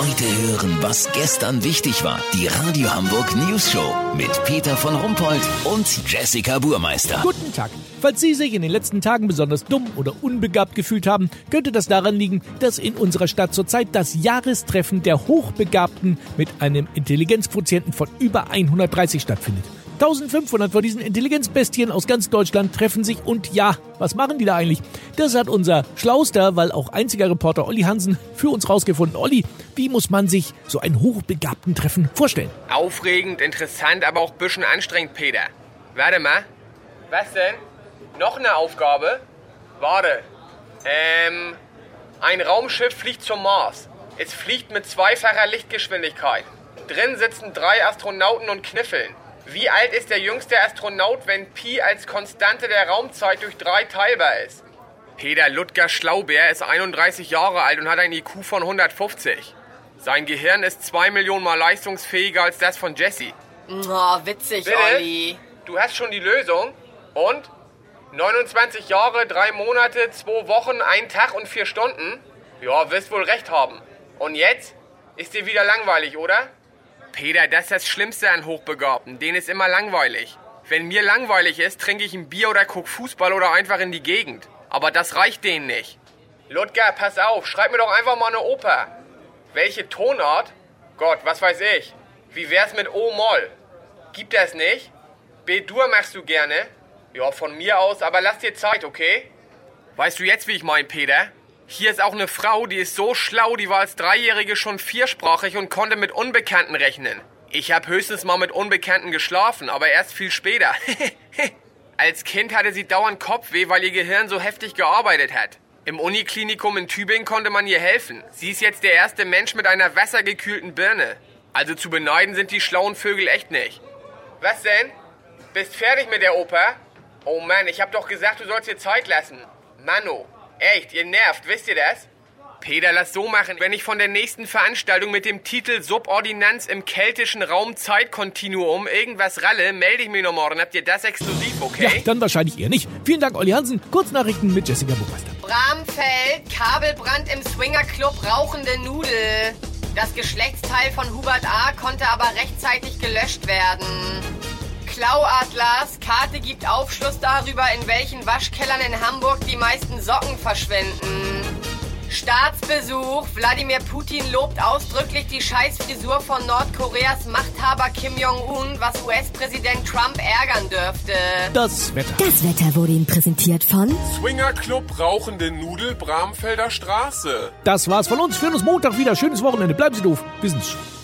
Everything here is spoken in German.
Heute hören, was gestern wichtig war. Die Radio Hamburg News Show mit Peter von Rumpold und Jessica Burmeister. Guten Tag. Falls Sie sich in den letzten Tagen besonders dumm oder unbegabt gefühlt haben, könnte das daran liegen, dass in unserer Stadt zurzeit das Jahrestreffen der Hochbegabten mit einem Intelligenzquotienten von über 130 stattfindet. 1500 von diesen Intelligenzbestien aus ganz Deutschland treffen sich und ja, was machen die da eigentlich? Das hat unser schlauster, weil auch einziger Reporter Olli Hansen für uns rausgefunden. Olli, wie muss man sich so ein hochbegabten Treffen vorstellen? Aufregend, interessant, aber auch ein bisschen anstrengend, Peter. Warte mal. Was denn? Noch eine Aufgabe? Warte. Ähm, ein Raumschiff fliegt zum Mars. Es fliegt mit zweifacher Lichtgeschwindigkeit. Drin sitzen drei Astronauten und kniffeln. Wie alt ist der jüngste Astronaut, wenn Pi als Konstante der Raumzeit durch drei teilbar ist? Peter Ludger Schlaubeer ist 31 Jahre alt und hat ein IQ von 150. Sein Gehirn ist zwei Millionen Mal leistungsfähiger als das von Jesse. Oh, witzig, Bitte? Olli. Du hast schon die Lösung? Und? 29 Jahre, drei Monate, zwei Wochen, ein Tag und vier Stunden? Ja, wirst wohl recht haben. Und jetzt? Ist dir wieder langweilig, oder? Peter, das ist das Schlimmste an Hochbegabten. Denen ist immer langweilig. Wenn mir langweilig ist, trinke ich ein Bier oder guck Fußball oder einfach in die Gegend. Aber das reicht denen nicht. Ludger, pass auf, schreib mir doch einfach mal eine Oper. Welche Tonart? Gott, was weiß ich. Wie wär's mit O-Moll? Gibt das nicht? B-Dur machst du gerne? Ja, von mir aus, aber lass dir Zeit, okay? Weißt du jetzt, wie ich mein, Peter? Hier ist auch eine Frau, die ist so schlau, die war als Dreijährige schon viersprachig und konnte mit Unbekannten rechnen. Ich hab höchstens mal mit Unbekannten geschlafen, aber erst viel später. als Kind hatte sie dauernd Kopfweh, weil ihr Gehirn so heftig gearbeitet hat. Im Uniklinikum in Tübingen konnte man ihr helfen. Sie ist jetzt der erste Mensch mit einer wassergekühlten Birne. Also zu beneiden sind die schlauen Vögel echt nicht. Was denn? Bist fertig mit der Oper? Oh Mann, ich hab doch gesagt, du sollst dir Zeit lassen. Mano, echt, ihr nervt, wisst ihr das? Peter, lass so machen. Wenn ich von der nächsten Veranstaltung mit dem Titel Subordinanz im keltischen Raum Zeitkontinuum irgendwas ralle, melde ich mich noch morgen. Habt ihr das exklusiv, okay? Ja, dann wahrscheinlich eher nicht. Vielen Dank, Olli Hansen. Kurznachrichten mit Jessica Burmeister. Bramfeld, Kabelbrand im Swingerclub, rauchende Nudel. Das Geschlechtsteil von Hubert A. konnte aber rechtzeitig gelöscht werden. Klauatlas, Karte gibt Aufschluss darüber, in welchen Waschkellern in Hamburg die meisten Socken verschwinden. Staatsbesuch. Wladimir Putin lobt ausdrücklich die Scheißfrisur von Nordkoreas Machthaber Kim Jong-un, was US-Präsident Trump ärgern dürfte. Das Wetter. Das Wetter wurde Ihnen präsentiert von Swingerclub Rauchende Nudel Bramfelder Straße. Das war's von uns. Wir hören uns Montag wieder. Schönes Wochenende. Bleiben Sie doof. Wir sind's schon.